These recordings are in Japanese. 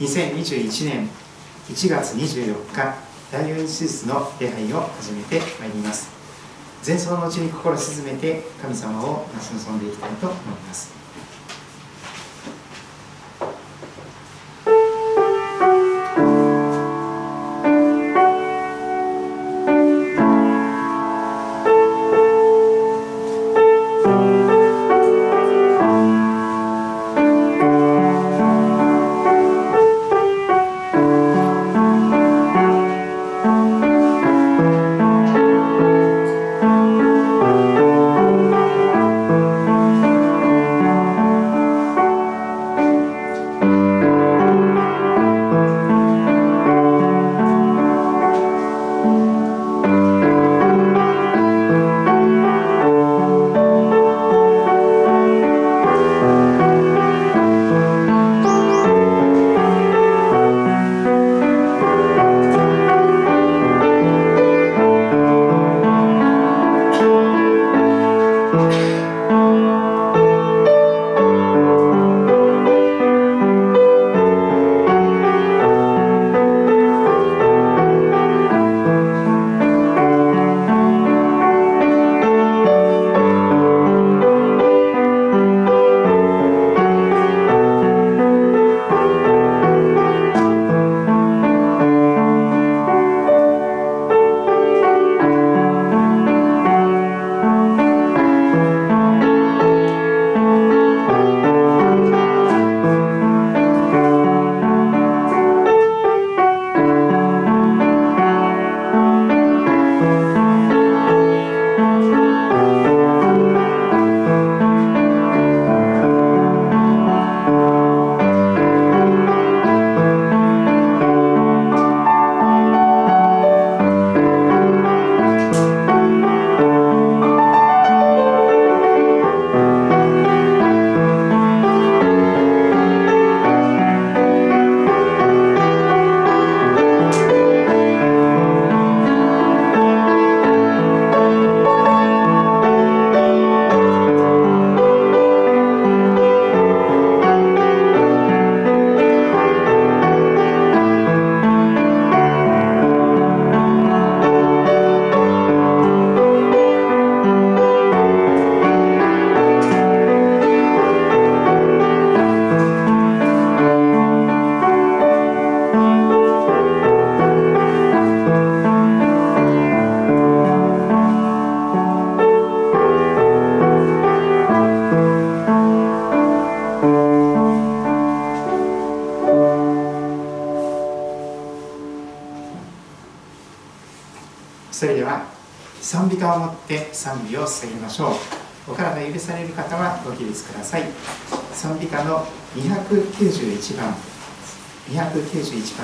2021年1月24日第4手術の礼拝を始めてまいります。前奏のうちに心静めて神様を待ち望んでいきたいと思います。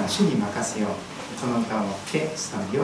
主に任せよう。この歌を持って賛美を捧げま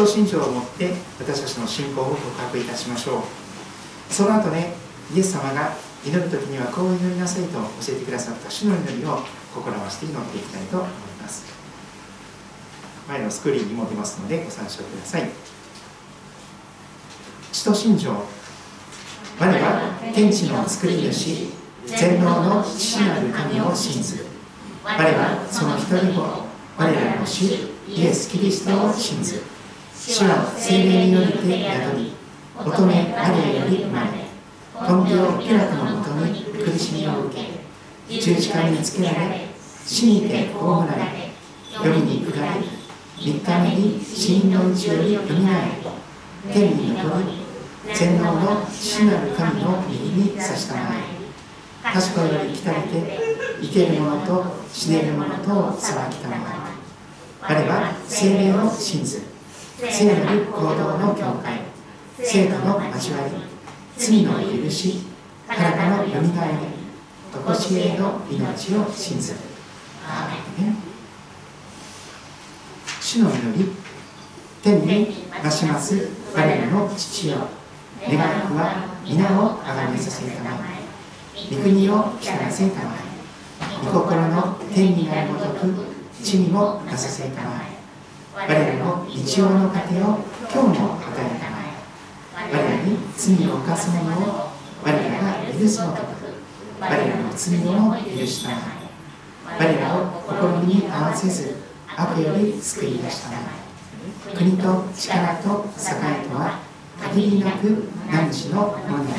徒信条をもって私たちの信仰を告白いたしましょう。その後ねイエス様が祈る時にはこう祈りなさいと教えてくださった主の祈りを心合わせて祈っていきたいと思います。前のスクリーンにも出ますのでご参照ください。使徒信条。我は天地の作り主全能の父なる神を信ずる。我はその一人子我らの主イエス・キリストを信ずる。主は精霊によって宿り乙女マリアより生まれ本病ピラトのもとに苦しみを受け十字架につけられ死にて葬られ世に下り三日目に死人のうちよりよみがえ天に昇り全能の父なる神の右に差したまえ。確かより来たれて生ける者と死ねる者とを裁きたまえ。我は精霊を信ず聖なる行動の境界生徒の交わり。罪の許し。体のよみがえ。り常しえの命を信ずる。主の祈り。天に増します。我らの父よ。願わくは皆をあがめさせるたまえ御国を来たらせたまえ御心の天になるごとく地にもなさせたまえ我らの日曜の糧を今日も与えたまえ我らに罪を犯す者を我らが許すごとく我らの罪を許したまえ我らを試みに合わせず悪より救い出したまえ国と力と栄とは限りなく何時のもので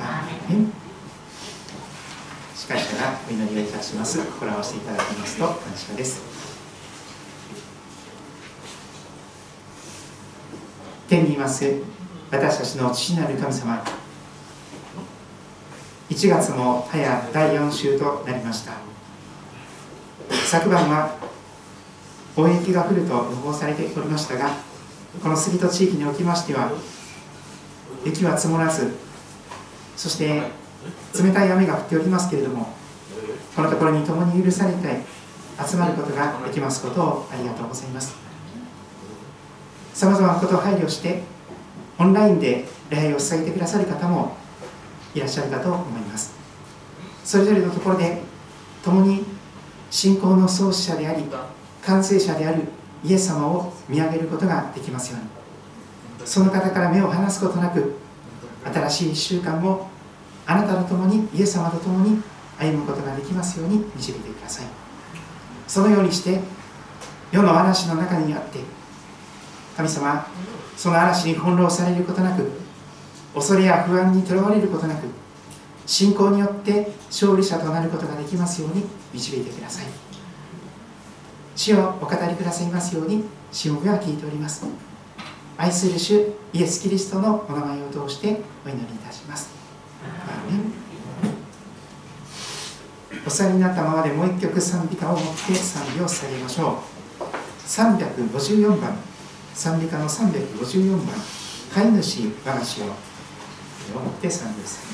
ある。しかしながらお祈りをいたします。心合わせていただきますと感謝です。天にいます。私たちの父なる神様。1月も早第4週となりました。昨晩は大雪が降ると予報されておりましたがこの杉戸地域におきましては雪は積もらずそして冷たい雨が降っておりますけれどもこのところに共に許されて集まることができますことをありがとうございます。さまざまなことを配慮してオンラインで礼拝を捧げてくださる方もいらっしゃるかと思います。それぞれのところで共に信仰の創始者であり完成者であるイエス様を見上げることができますように。その方から目を離すことなく新しい1週間もあなたと共にイエス様と共に歩むことができますように導いてください。そのようにして世の嵐の中にあって神様その嵐に翻弄されることなく恐れや不安にとらわれることなく信仰によって勝利者となることができますように導いてください。主をお語りくださいますようにしもべは聞いております。愛する主イエス・キリストのお名前を通してお祈りいたします。お座りになったままでもう一曲賛美歌を持って賛美を捧げましょう。354番。賛美歌の354番飼い主話をを持って賛美する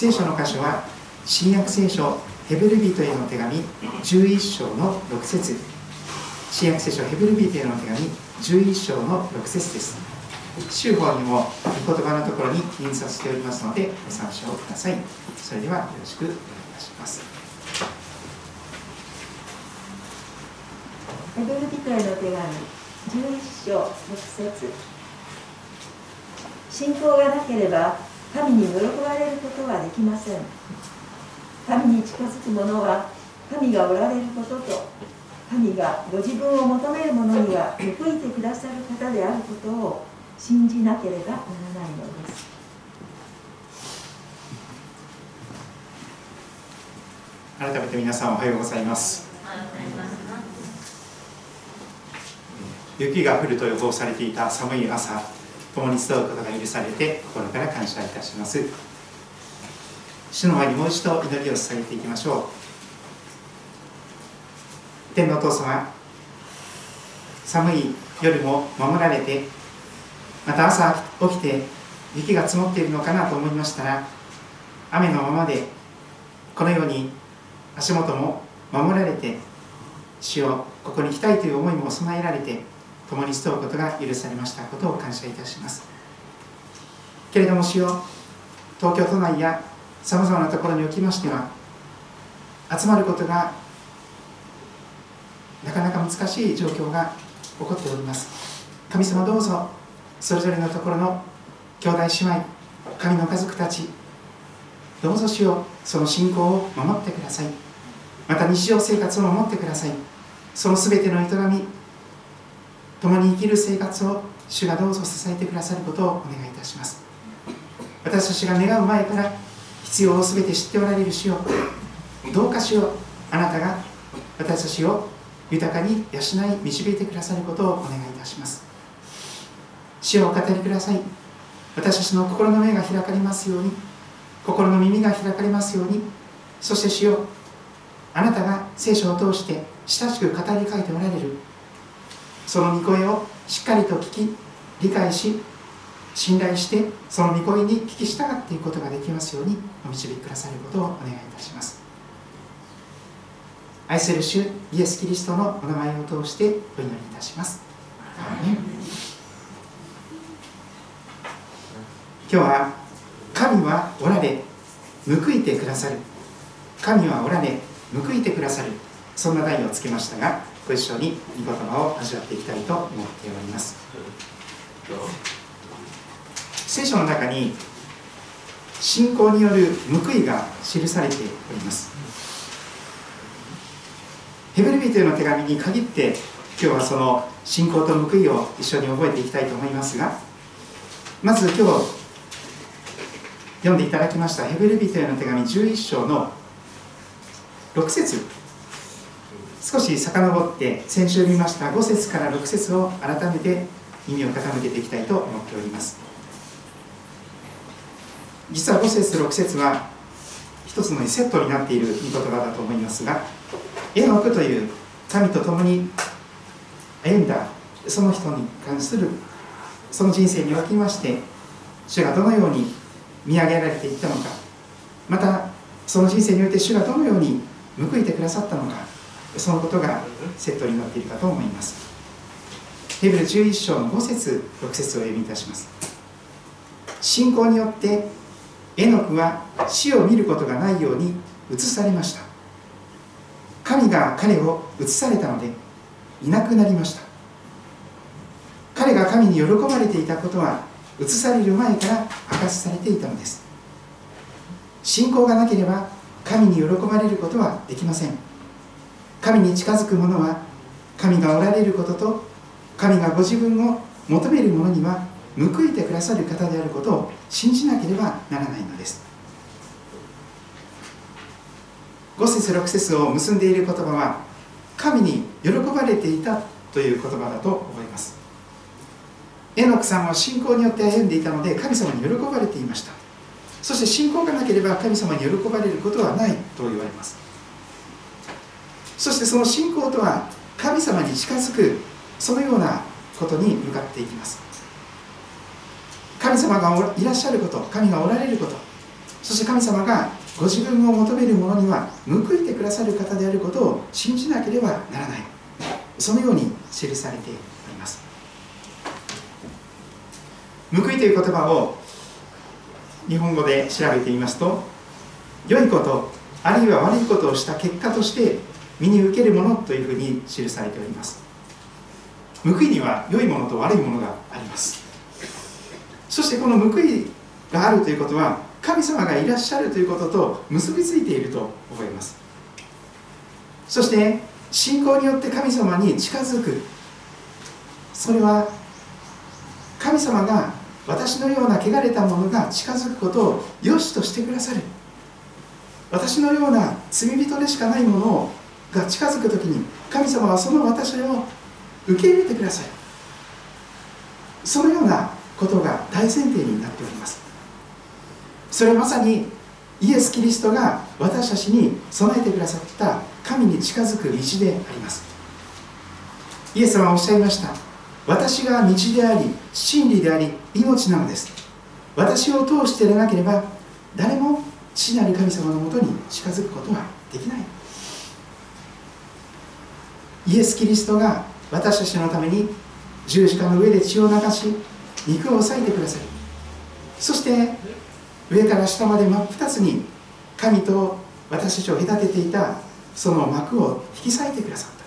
聖書の箇所は新約聖書ヘブル人への手紙11章の6節。新約聖書ヘブル人への手紙11章の6節です。週報にも言葉のところに印刷しておりますのでご参照ください。それではよろしくお願いいたします。ヘブル人への手紙11章6節。信仰がなければ神に喜ばれることはできません。神に近づく者は神がおられることと神がご自分を求める者には報いてくださる方であることを信じなければならないのです。改めて皆さんおはようございます。雪が降ると予報されていた寒い朝共に集うことが許されて心から感謝いたします。主の前にもう一度祈りを捧げていきましょう。天のお父様寒い夜も守られてまた朝起きて雪が積もっているのかなと思いましたら雨のままでこのように足元も守られて主をここに来たいという思いも備えられて共に集うことが許されましたことを感謝いたします。けれども主よ東京都内やさまざまなところにおきましては集まることがなかなか難しい状況が起こっております。神様どうぞそれぞれのところの兄弟姉妹神の家族たちどうぞ主よその信仰を守ってください。また日常生活を守ってください。その全ての営み共に生きる生活を主がどうぞ支えてくださることをお願いいたします。私たちが願う前から必要を全て知っておられる主よ。どうか主よう。あなたが私たちを豊かに養い導いてくださることをお願いいたします。主をお語りください。私たちの心の目が開かれますように。心の耳が開かれますように。そして主よあなたが聖書を通して親しく語り書いておられる。その御声をしっかりと聞き理解し信頼してその御声に聞き従っていくことができますようにお導きくださることをお願いいたします。愛する主イエス・キリストのお名前を通してお祈りいたします。今日は神はおられ報いてくださる。神はおられ報いてくださる。そんな題をつけましたがご一緒に御言葉を味わっていきたいと思っております。聖書の中に信仰による報いが記されております。ヘブル人への手紙に限って今日はその信仰と報いを一緒に覚えていきたいと思いますがまず今日読んでいただきましたヘブル人への手紙11章の6節。少し遡って先週見ました5節から6節を改めて耳を傾けていきたいと思っております。実は5節6節は一つのセットになっている御言葉だと思いますがエノクという神と共に歩んだその人に関するその人生におきまして主がどのように見上げられていったのかまたその人生において主がどのように報いてくださったのかそのことがセットになっているかと思います。ヘブル11章の5節6節をお読みいたします。信仰によってエノクは死を見ることがないように移されました。神が彼を移されたのでいなくなりました。彼が神に喜ばれていたことは移される前から明かしされていたのです。信仰がなければ神に喜ばれることはできません。神に近づく者は神がおられることと神がご自分を求める者には報いてくださる方であることを信じなければならないのです。5節6節を結んでいる言葉は神に喜ばれていたという言葉だと思います。エノクさんは信仰によって歩んでいたので神様に喜ばれていました。そして信仰がなければ神様に喜ばれることはないと言われます。そしてその信仰とは神様に近づくそのようなことに向かっていきます。神様がいらっしゃること神がおられることそして神様がご自分を求める者には報いてくださる方であることを信じなければならない。そのように記されております。報いという言葉を日本語で調べてみますと良いことあるいは悪いことをした結果として身に受けるものというふうに記されております。報いには良いものと悪いものがあります。そしてこの報いがあるということは神様がいらっしゃるということと結びついていると思います。そして信仰によって神様に近づく。それは神様が私のような汚れた者が近づくことを良しとしてくださる。私のような罪人でしかないものをが近づく時に神様はその私を受け入れてください。そのようなことが大前提になっております。それはまさにイエス・キリストが私たちに備えてくださった神に近づく道であります。イエス様はおっしゃいました。私が道であり真理であり命なのです。私を通してでなければ誰も父なる神様のもとに近づくことはできない。イエス・キリストが私たちのために十字架の上で血を流し肉を裂いてください。そして上から下まで真っ二つに神と私たちを隔てていたその幕を引き裂いてくださった。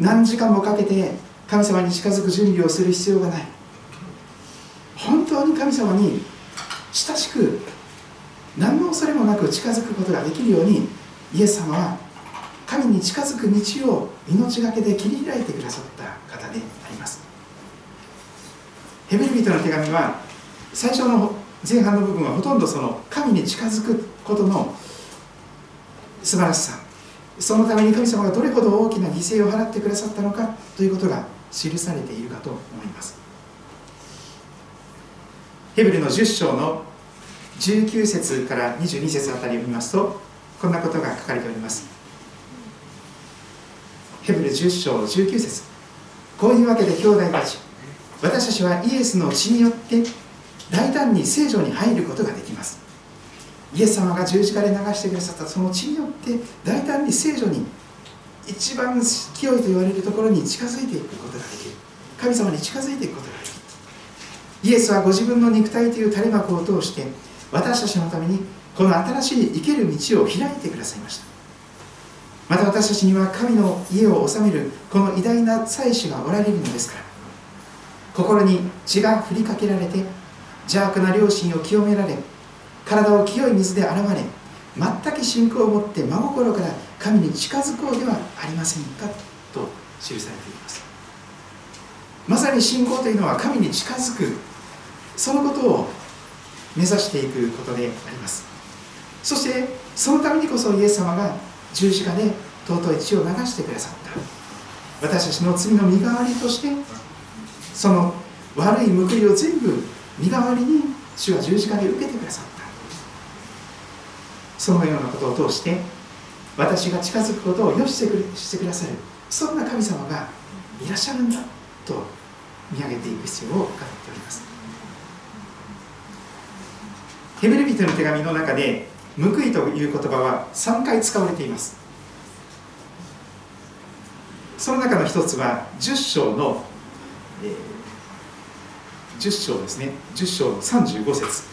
何時間もかけて神様に近づく準備をする必要がない。本当に神様に親しく何の恐れもなく近づくことができるようにイエス様は神に近づく道を命がけで切り開いてくださった方であります。ヘブル人の手紙は最初の前半の部分はほとんどその神に近づくことの素晴らしさそのために神様がどれほど大きな犠牲を払ってくださったのかということが記されているかと思います。ヘブルの10章の19節から22節あたりを見ますとこんなことが書かれております。ヘブル10章19節。こういうわけで兄弟たち私たちはイエスの血によって大胆に聖女に入ることができます。イエス様が十字架で流してくださったその血によって大胆に聖女に一番清いと言われるところに近づいていくことができる。神様に近づいていくことができる。イエスはご自分の肉体という垂れ幕を通して私たちのためにこの新しい生ける道を開いてくださいました。また私たちには神の家を治めるこの偉大な祭司がおられるのですから。心に血が振りかけられて邪悪な良心を清められ体を清い水で洗われ全く信仰を持って真心から神に近づこうではありませんかと記されています。まさに信仰というのは神に近づくそのことを目指していくことであります。そしてそのためにこそイエス様が十字架で尊い血を流してくださった。私たちの罪の身代わりとしてその悪い報いを全部身代わりに主は十字架で受けてくださった。そのようなことを通して私が近づくことを良してくしてくださるそんな神様がいらっしゃるんだと見上げていく必要を語っております。ヘブル人の手紙の中で報いという言葉は3回使われています。その中の一つは10章の、えー、10章ですね。10章の35節。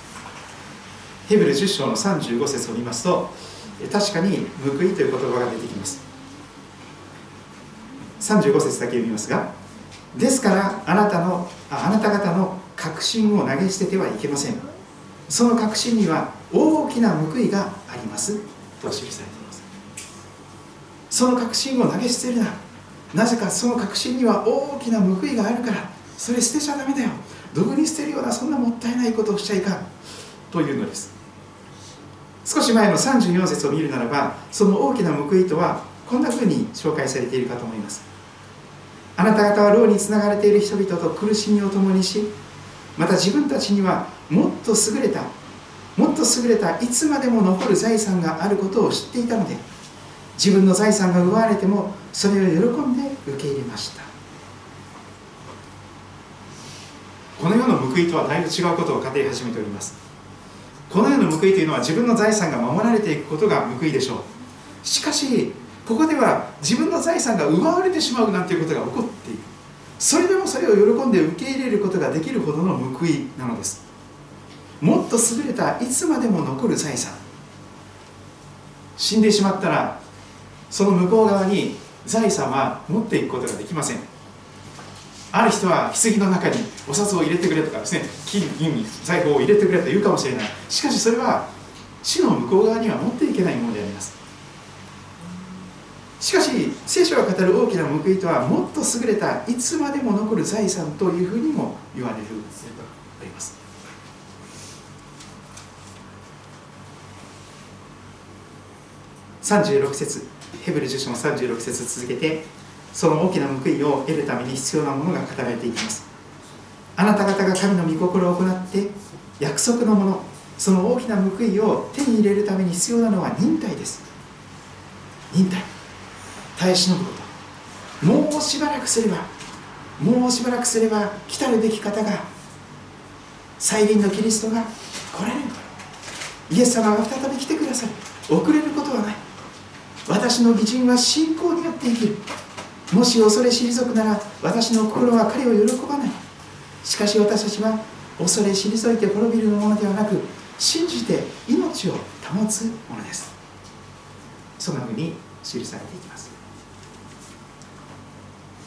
ヘブル10章の35節を見ますと確かに報いという言葉が出てきます。35節だけ読みますがですからあなたのああなた方の確信を投げ捨ててはいけません。その確信には大きな報いがあります。と記されています。その確信を投げ捨てるな。なぜかその確信には大きな報いがあるから。それ捨てちゃダメだよ。どこに捨てるようなそんなもったいないことをしちゃいかん。というのです。少し前の34節を見るならばその大きな報いとはこんなふうに紹介されているかと思います。あなた方は牢につながれている人々と苦しみを共にしまた自分たちにはもっと優れたもっと優れたいつまでも残る財産があることを知っていたので自分の財産が奪われてもそれを喜んで受け入れました。この世の報いとはだいぶ違うことを語り始めております。この世の報いというのは自分の財産が守られていくことが報いでしょう。しかしここでは自分の財産が奪われてしまうなんていうことが起こっている。それでもそれを喜んで受け入れることができるほどの報いなのです。もっと優れたいつまでも残る財産。死んでしまったらその向こう側に財産は持っていくことができません。ある人は棺の中にお札を入れてくれとかですね。金銀に財宝を入れてくれと言うかもしれない。しかしそれは死の向こう側には持っていけないものでしかし聖書が語る大きな報いとはもっと優れたいつまでも残る財産というふうにも言われるあります。36節ヘブル10章の36節続けてその大きな報いを得るために必要なものが語られていきます。あなた方が神の御心を行って約束のものその大きな報いを手に入れるために必要なのは忍耐です。忍耐。耐え忍ぶこともうしばらくすればもうしばらくすれば来たるべき方が再臨のキリストが来られる。イエス様が再び来てくださる遅れることはない。私の義人は信仰によって生きる。もし恐れ退くなら私の心は彼を喜ばない。しかし私たちは恐れ退いて滅びるものではなく信じて命を保つものです。そんなふうに記されていきます。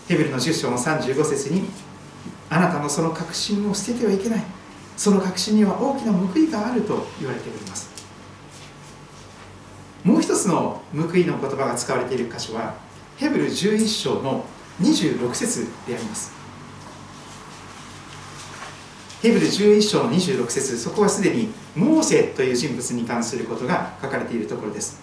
ヘブルの10章の35節にあなたのその確信を捨ててはいけない。その確信には大きな報いがあると言われております。もう一つの報いの言葉が使われている箇所はヘブル11章の26節であります。ヘブル11章の26節そこはすでにモーセという人物に関することが書かれているところです。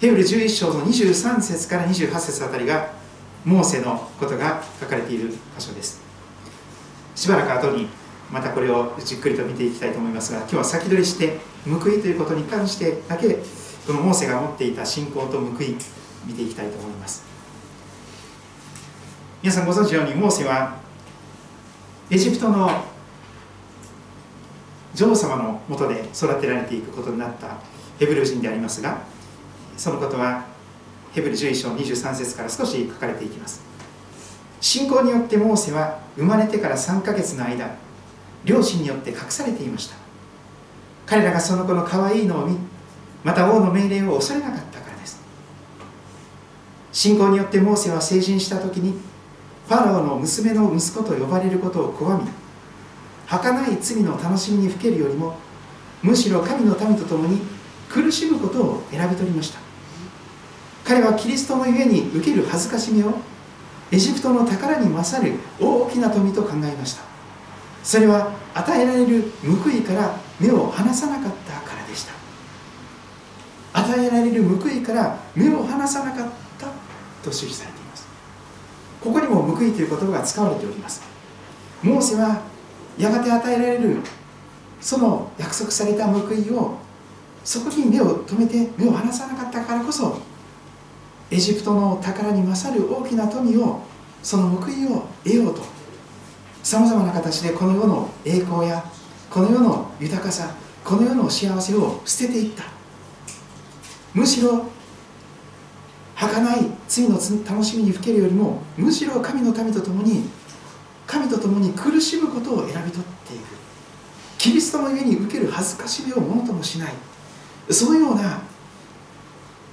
ヘブル11章の23節から28節あたりがモーセのことが書かれている箇所です。しばらく後にまたこれをじっくりと見ていきたいと思いますが今日は先取りして報いということに関してだけこのモーセが持っていた信仰と報い見ていきたいと思います。皆さんご存知のようにモーセはエジプトの女王様のもとで育てられていくことになったヘブル人でありますがそのことはヘブル11章23節から少し書かれていきます。信仰によってモーセは生まれてから3ヶ月の間両親によって隠されていました。彼らがその子の可愛いのを見また王の命令を恐れなかったからです。信仰によってモーセは成人した時にファローの娘の息子と呼ばれることを拒み儚い罪の楽しみにふけるよりもむしろ神の民と共に苦しむことを選び取りました。彼はキリストのゆえに受ける恥ずかしみをエジプトの宝に勝る大きな富と考えました。それは与えられる報いから目を離さなかったからでした。与えられる報いから目を離さなかったと記されています。ここにも報いという言葉が使われております。モーセはやがて与えられるその約束された報いをそこに目を留めて目を離さなかったからこそエジプトの宝に勝る大きな富をその報いを得ようとさまざまな形でこの世の栄光やこの世の豊かさこの世の幸せを捨てていった。むしろ儚い罪の楽しみにふけるよりもむしろ神の民と共に神と共に苦しむことを選び取っていく。キリストの上に受ける恥ずかしみをものともしない。そのような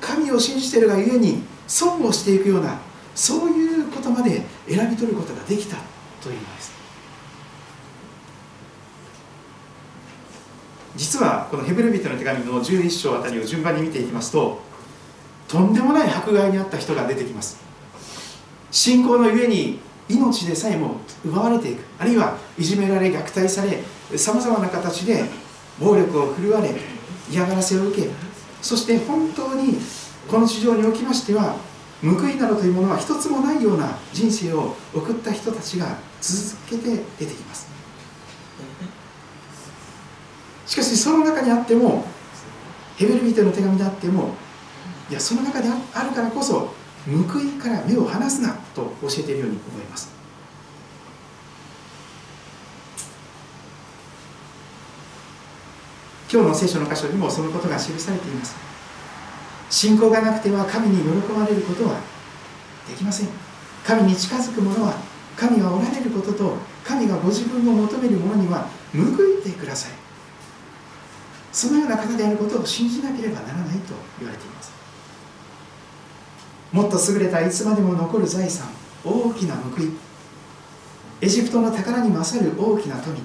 神を信じているがゆえに損をしていくようなそういうことまで選び取ることができたというのです。実はこのヘブル人の手紙の11章あたりを順番に見ていきますととんでもない迫害にあった人が出てきます。信仰のゆえに命でさえも奪われていく。あるいはいじめられ虐待されさまざまな形で暴力を振るわれ嫌がらせを受けそして本当にこの地上におきましては報いなどというものは一つもないような人生を送った人たちが続けて出てきます。しかしその中にあってもヘベルビテの手紙であってもいやその中であるからこそ報いから目を離すなと教えているように思います。今日の聖書の箇所にもそのことが記されています。信仰がなくては神に喜ばれることはできません。神に近づく者は神がおられることと神がご自分を求める者には報いてください。そのような方であることを信じなければならないと言われています。もっと優れたいつまでも残る財産大きな報い。エジプトの宝に勝る大きな富。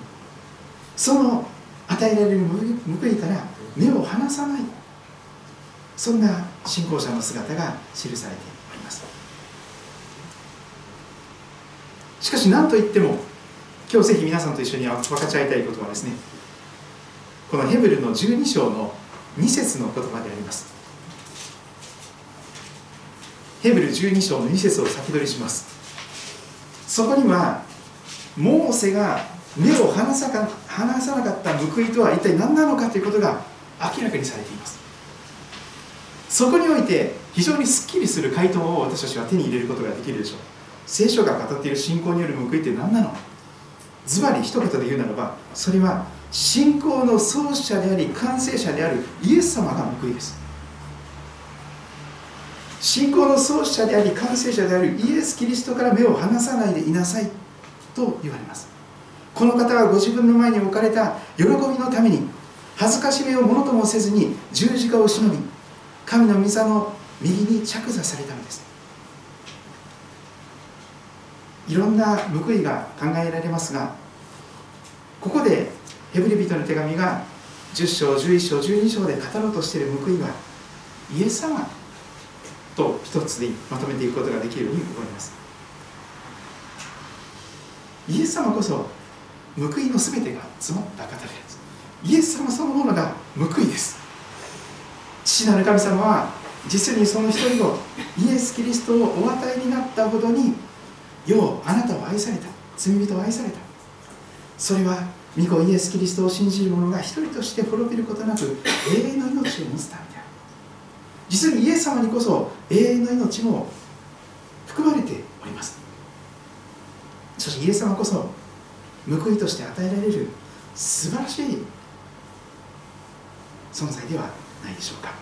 その与えられる報いから目を離さない。そんな信仰者の姿が記されております。しかし何といっても今日ぜひ皆さんと一緒に分かち合いたいことはですねこのヘブルの12章の2節の言葉であります。ヘブル12章の2節を先取りします。そこにはモーセが目を離さか離さなかった報いとは一体何なのかということが明らかにされています。そこにおいて非常にすっきりする回答を私たちは手に入れることができるでしょう。聖書が語っている信仰による報いって何なの？ズバリ一言で言うならばそれは信仰の創始者であり完成者であるイエス様が報いです。信仰の創始者であり完成者であるイエス・キリストから目を離さないでいなさいと言われます。この方はご自分の前に置かれた喜びのために恥ずかしめをものともせずに十字架を忍び神の御座の右に着座されたのです。いろんな報いが考えられますがここでヘブリ人の手紙が10章11章12章で語ろうとしている報いはイエス様と一つでまとめていくことができるように思います。イエス様こそ報いの全てが詰まった方です。イエス様そのものが報いです。父なる神様は実にその一人をイエス・キリストをお与えになったほどにようあなたを愛された。罪人を愛された。それは御子イエス・キリストを信じる者が一人として滅びることなく永遠の命を持つためである。実にイエス様にこそ永遠の命も含まれております。そしてイエス様こそ報いとして与えられる素晴らしい存在ではないでしょうか。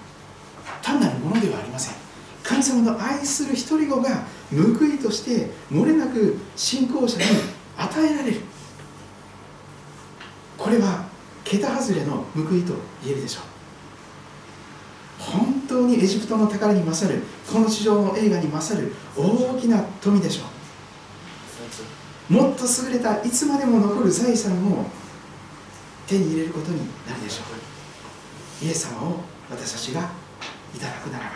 単なるものではありません。神様の愛する一人子が報いとして漏れなく信仰者に与えられる。これは桁外れの報いと言えるでしょう。本当にエジプトの宝に勝るこの地上の映画に勝る大きな富でしょう。もっと優れたいつまでも残る財産を手に入れることになるでしょう。イエス様を私たちがいただくならば。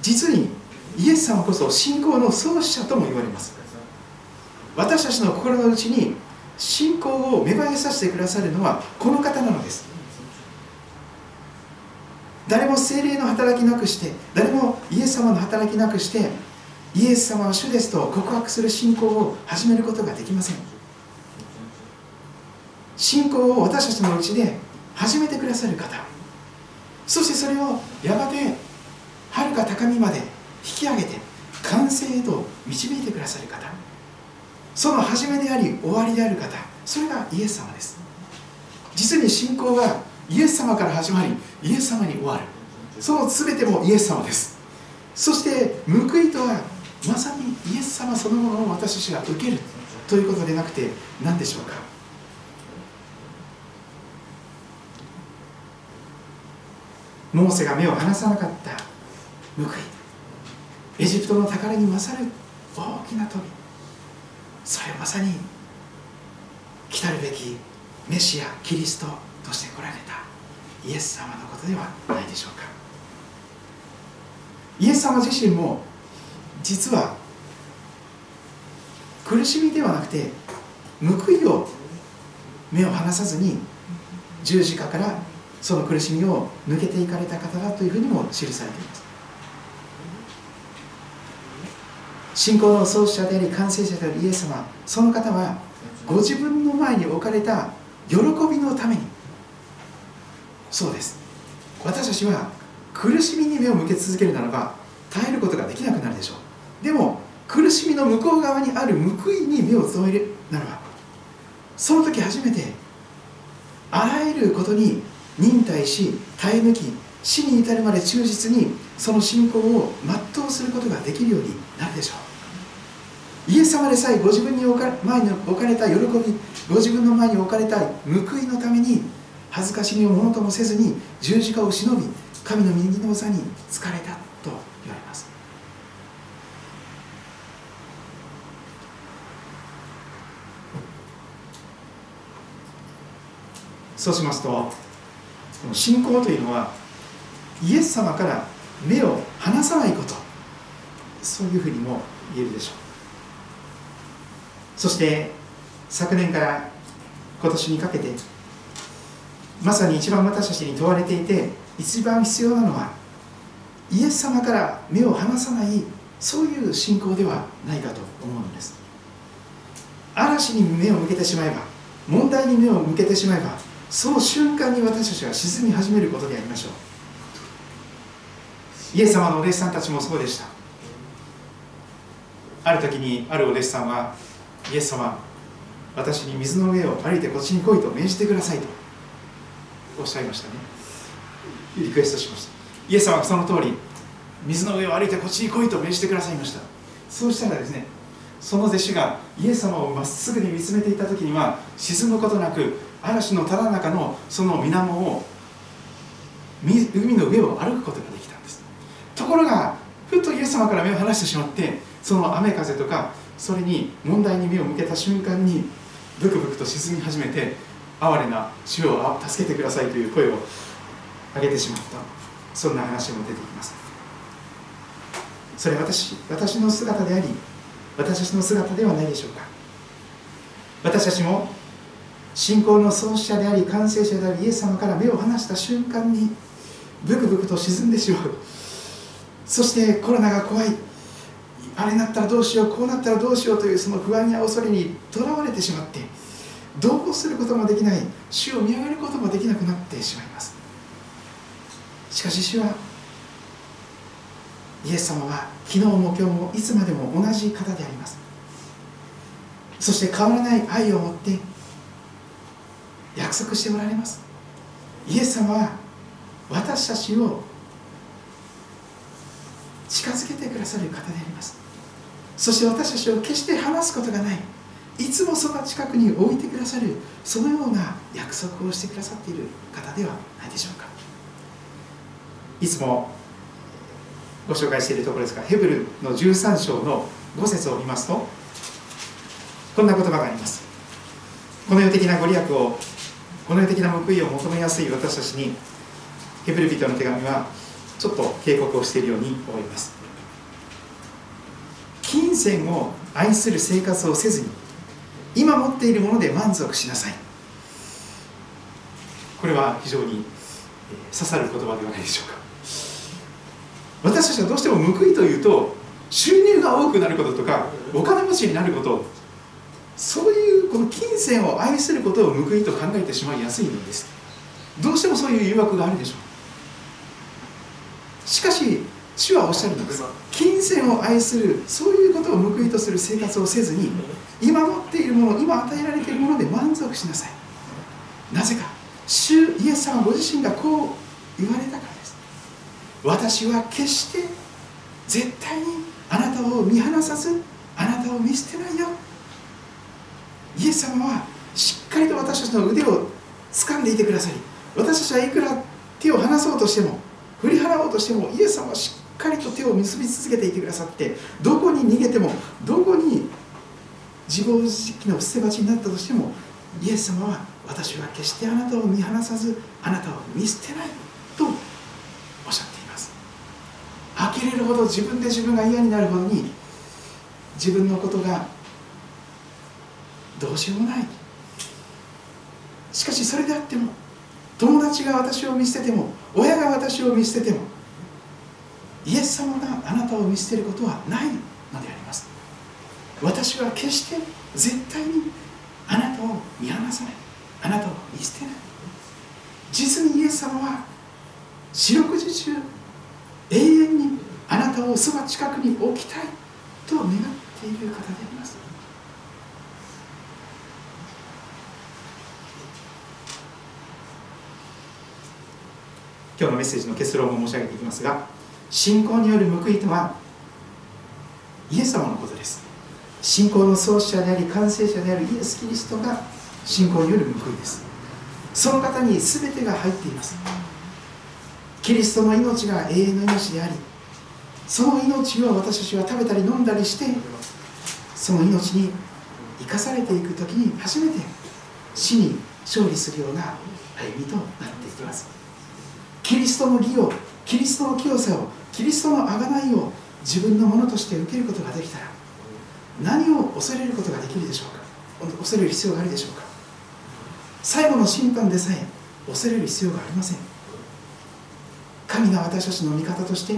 実にイエス様こそ信仰の創始者とも言われます。私たちの心の内に信仰を芽生えさせてくださるのはこの方なのです。誰も精霊の働きなくして誰もイエス様の働きなくしてイエス様は主ですと告白する信仰を始めることができません。信仰を私たちのうちで始めてくださる方。そしてそれをやがてはるか高みまで引き上げて完成へと導いてくださる方。その始めであり終わりである方。それがイエス様です。実に信仰はイエス様から始まりイエス様に終わる。その全てもイエス様です。そして報いとはまさにイエス様そのものを私たちが受けるということでなくて何でしょうか？モーセが目を離さなかった報い。エジプトの宝に勝る大きな富。それはまさに来たるべきメシアキリストとして来られた。イエス様のことではないでしょうか。イエス様自身も実は苦しみではなくて報いを目を離さずに十字架からその苦しみを抜けていかれた方だというふうにも記されています。信仰の創始者であり完成者であるイエス様その方はご自分の前に置かれた喜びのために。そうです。私たちは苦しみに目を向け続けるならば耐えることができなくなるでしょう。でも苦しみの向こう側にある報いに目を添えるならばその時初めてあらゆることに忍耐し耐え抜き死に至るまで忠実にその信仰を全うすることができるようになるでしょう。イエス様でさえご自分に置か前に置かれた喜びご自分の前に置かれた報いのために恥ずかしみをものともせずに十字架を忍び神の右の座に疲れたと言われますそうしますと信仰というのはイエス様から目を離さないこと。そういうふうにも言えるでしょう。そして昨年から今年にかけてまさに一番私たちに問われていて一番必要なのはイエス様から目を離さないそういう信仰ではないかと思うのです。嵐に目を向けてしまえば問題に目を向けてしまえばその瞬間に私たちは沈み始めることでありましょう。イエス様のお弟子さんたちもそうでした。ある時にあるお弟子さんはイエス様私に水の上を歩いてこっちに来いと命じてくださいとおっしゃいましたね。リクエストしました。イエス様はその通り水の上を歩いてこっちに来いと命じてくださいました。そうしたらですねその弟子がイエス様をまっすぐに見つめていた時には沈むことなく嵐のただ中のその水面を海の上を歩くことができたんです。ところがふっとイエス様から目を離してしまってその雨風とかそれに問題に目を向けた瞬間にブクブクと沈み始めて哀れな主を助けてくださいという声を上げてしまった。そんな話も出てきます。それは私私の姿であり私たちの姿ではないでしょうか。私たちも信仰の創始者であり完成者であるイエス様から目を離した瞬間にブクブクと沈んでしまう。そしてコロナが怖い。あれなったらどうしようこうなったらどうしようというその不安や恐れにとらわれてしまってどうすることもできない。主を見上げることもできなくなってしまいます。しかし主はイエス様は昨日も今日もいつまでも同じ方であります。そして変わらない愛を持って約束しておられます。イエス様は私たちを近づけてくださる方であります。そして私たちを決して離すことがないいつもその近くに置いてくださるそのような約束をしてくださっている方ではないでしょうか。いつもご紹介しているところですがヘブルの13章の5節を見ますとこんな言葉があります。この世的なご利益をこの世的な報いを求めやすい私たちにヘブル人の手紙はちょっと警告をしているように思います。金銭を愛する生活をせずに今持っているもので満足しなさい。これは非常に刺さる言葉ではないでしょうか。私たちはどうしても報いというと収入が多くなることとかお金持ちになることそういうこの金銭を愛することを報いと考えてしまいやすいのです。どうしてもそういう誘惑があるでしょう。しかし主はおっしゃるのです金銭を愛するそういうことを報いとする生活をせずに今持っているもの今与えられているもので満足しなさい。なぜか主イエス様ご自身がこう言われたからです。私は決して絶対にあなたを見放さずあなたを見捨てないよ。イエス様はしっかりと私たちの腕を掴んでいてくださり私たちはいくら手を離そうとしても振り払おうとしてもイエス様はしっかりと手を結び続けていてくださってどこに逃げてもどこに自暴自棄の捨て鉢になったとしてもイエス様は私は決してあなたを見放さずあなたを見捨てないとおっしゃっています。呆れるほど自分で自分が嫌になるほどに自分のことがどうしようもない。しかしそれであっても友達が私を見捨てても親が私を見捨ててもイエス様があなたを見捨てることはない。のであります。私は決して絶対にあなたを見放さない。あなたを見捨てない。実にイエス様は四六時中永遠にあなたをそば近くに置きたいと願っている方であります今日のメッセージの結論を申し上げていきますが信仰による報いとはイエス様のことです。信仰の創始者であり完成者であるイエス・キリストが信仰による報いです。その方に全てが入っています。キリストの命が永遠の命でありその命を私たちは食べたり飲んだりしてその命に生かされていく時に初めて死に勝利するような歩みとなっていきます。キリストの義をキリストの清さをキリストの贖いを自分のものとして受けることができたら何を恐れることができるでしょうか？恐れる必要があるでしょうか？最後の審判でさえ恐れる必要がありません。神が私たちの味方として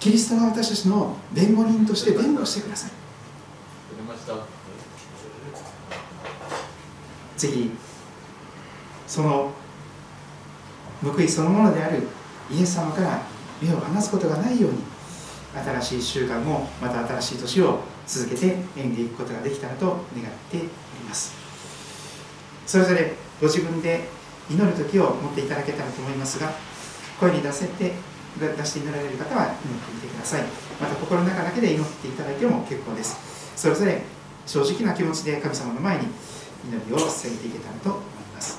キリストが私たちの弁護人として弁護してください。ぜひその報いそのものであるイエス様から目を離すことがないように新しい習慣もまた新しい年を続けて歩んでいくことができたらと願っております。それぞれご自分で祈る時を持っていただけたらと思いますが声に出せて出して祈られる方は祈ってみてください。また心の中だけで祈っていただいても結構です。それぞれ正直な気持ちで神様の前に祈りを捧げていけたらと思います。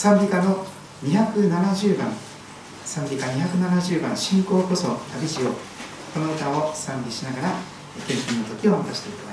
賛美歌の270番。賛美歌270番「信仰こそ旅しよう」この歌を賛美しながら献金の時を渡していきます。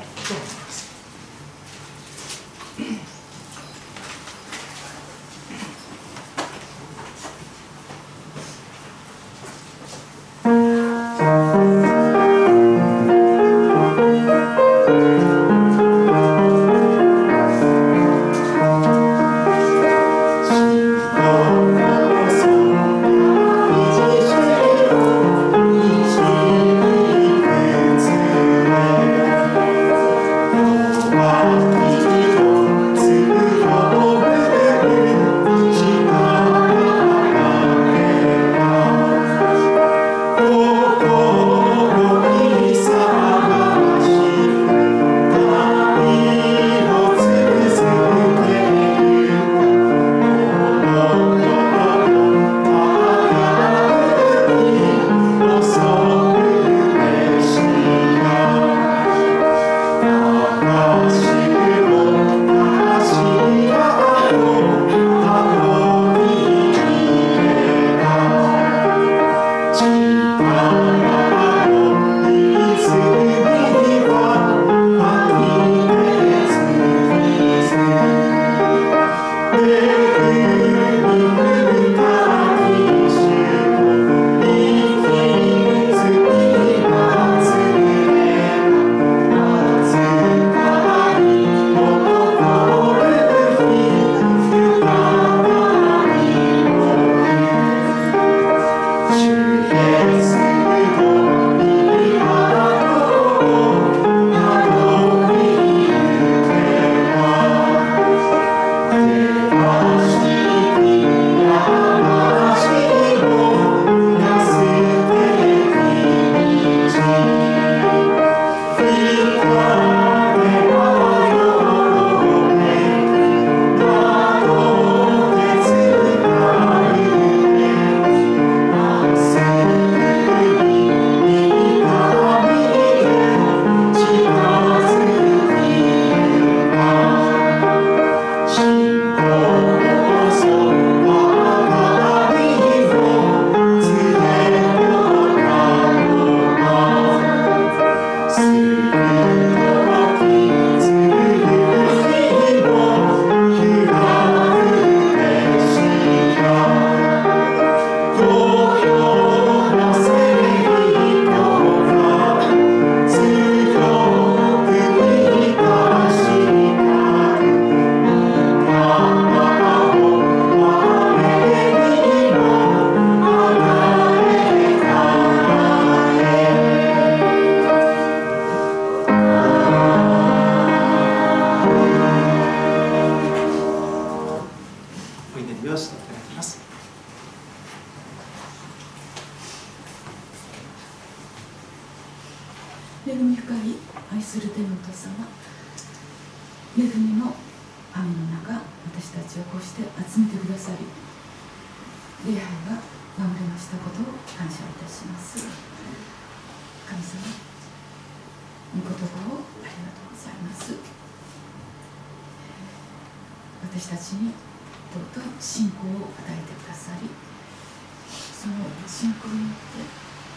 その信仰によって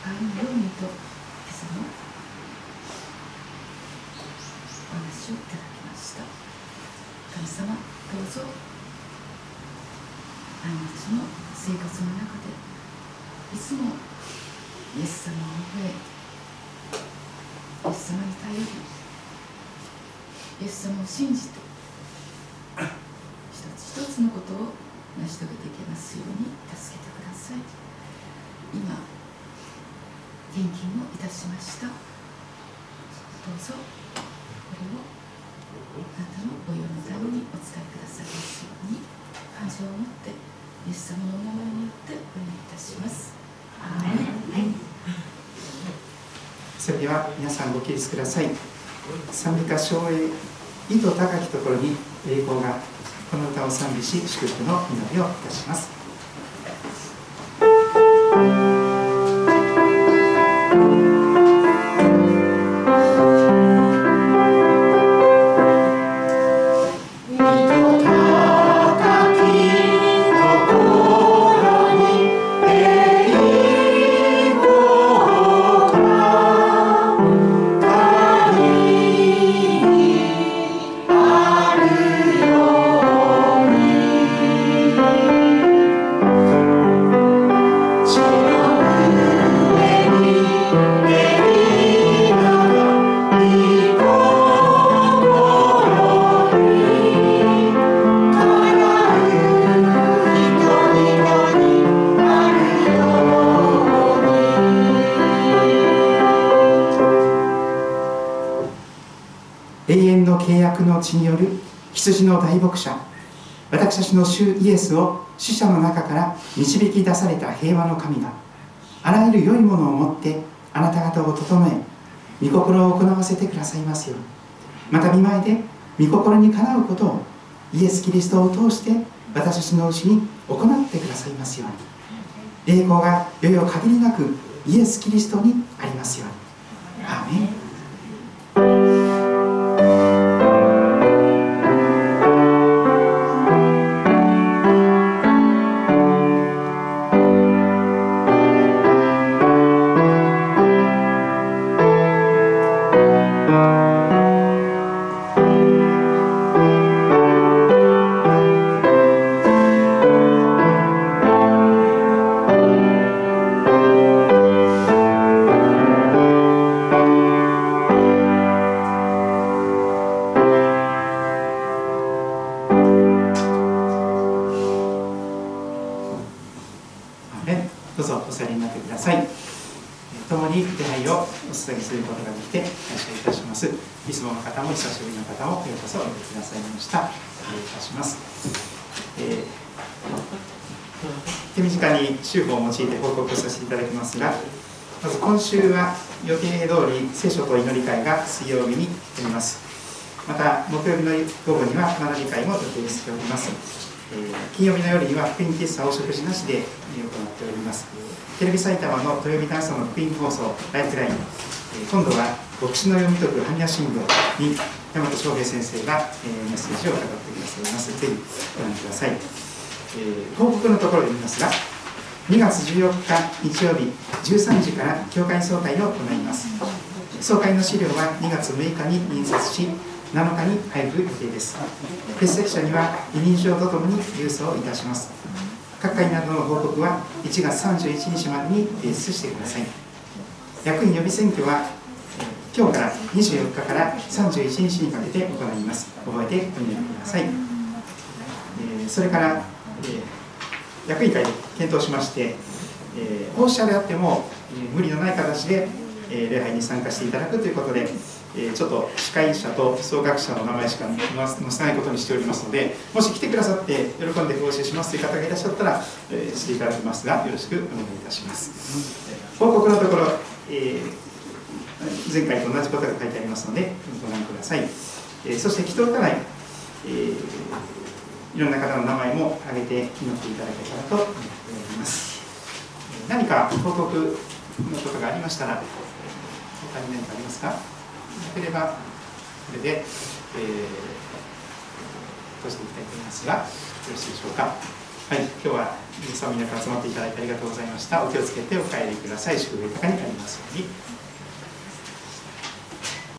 歩むようにと今朝のお話をいただきました。神様どうぞ毎日の生活の中でいつもイエス様を覚えイエス様に頼りイエス様を信じて一つ一つのことを成し遂げていけますように助けてください。今献金をいたしました。どうぞこれをあなたのご用のためにお伝えくださいますように感謝を持ってイエス様のお名前によってお願いいたします。アーメン。それでは皆さんご起立ください。賛美歌唱へ意図高きところに栄光がこの歌を賛美し祝福の祈りをいたします。の契約の地による羊の大牧者私たちの主イエスを死者の中から導き出された平和の神があらゆる良いものをもってあなた方を整え御心を行わせてくださいますように。また見舞いで御心にかなうことをイエス・キリストを通して私たちのうちに行ってくださいますように。栄光がよよ限りなくイエス・キリストにありますように。アーメン。曜日の午後には学び会も予定しております。えー金曜日の夜には福音喫茶お食事なしでえー行っております。テレビ埼玉の土曜日の朝の福音放送ライフライン、えー今度は牧師の読み解く般若心経に大和翔平先生が、えーメッセージを語ってくださいます。ぜひご覧ください、えー報告のところで見ますが2月14日日曜日13時から教会総会を行います。総会の資料は2月6日に印刷し7日に配布予定です。欠席者には委任状とともに郵送いたします。各会などの報告は1月31日までに提出してください。役員予備選挙はえ今日から24日から31日にかけて行います。覚えておいてください、えそれから、え役員会で検討しまして、えー、奉仕者であっても、え無理のない形で、え礼拝に参加していただくということで、えーちょっと司会者と総学者の名前しか載せないことにしておりますのでもし来てくださって喜んで奉仕しますという方がいらっしゃったら、えーしていただきますがよろしくお願いいたします。報告のところ、えー前回と同じことが書いてありますのでご覧ください、えそして祈祷課題、えいろんな方の名前も挙げて祈っていただけたらと思っております。え何か報告のことがありましたら他に何かありますか？なければこれで、えー、閉じていきたいと思いますがよろしいでしょうか？はい、今日は皆さん皆さん集まっていただいてありがとうございました。お気をつけてお帰りください。祝福豊かになりますように。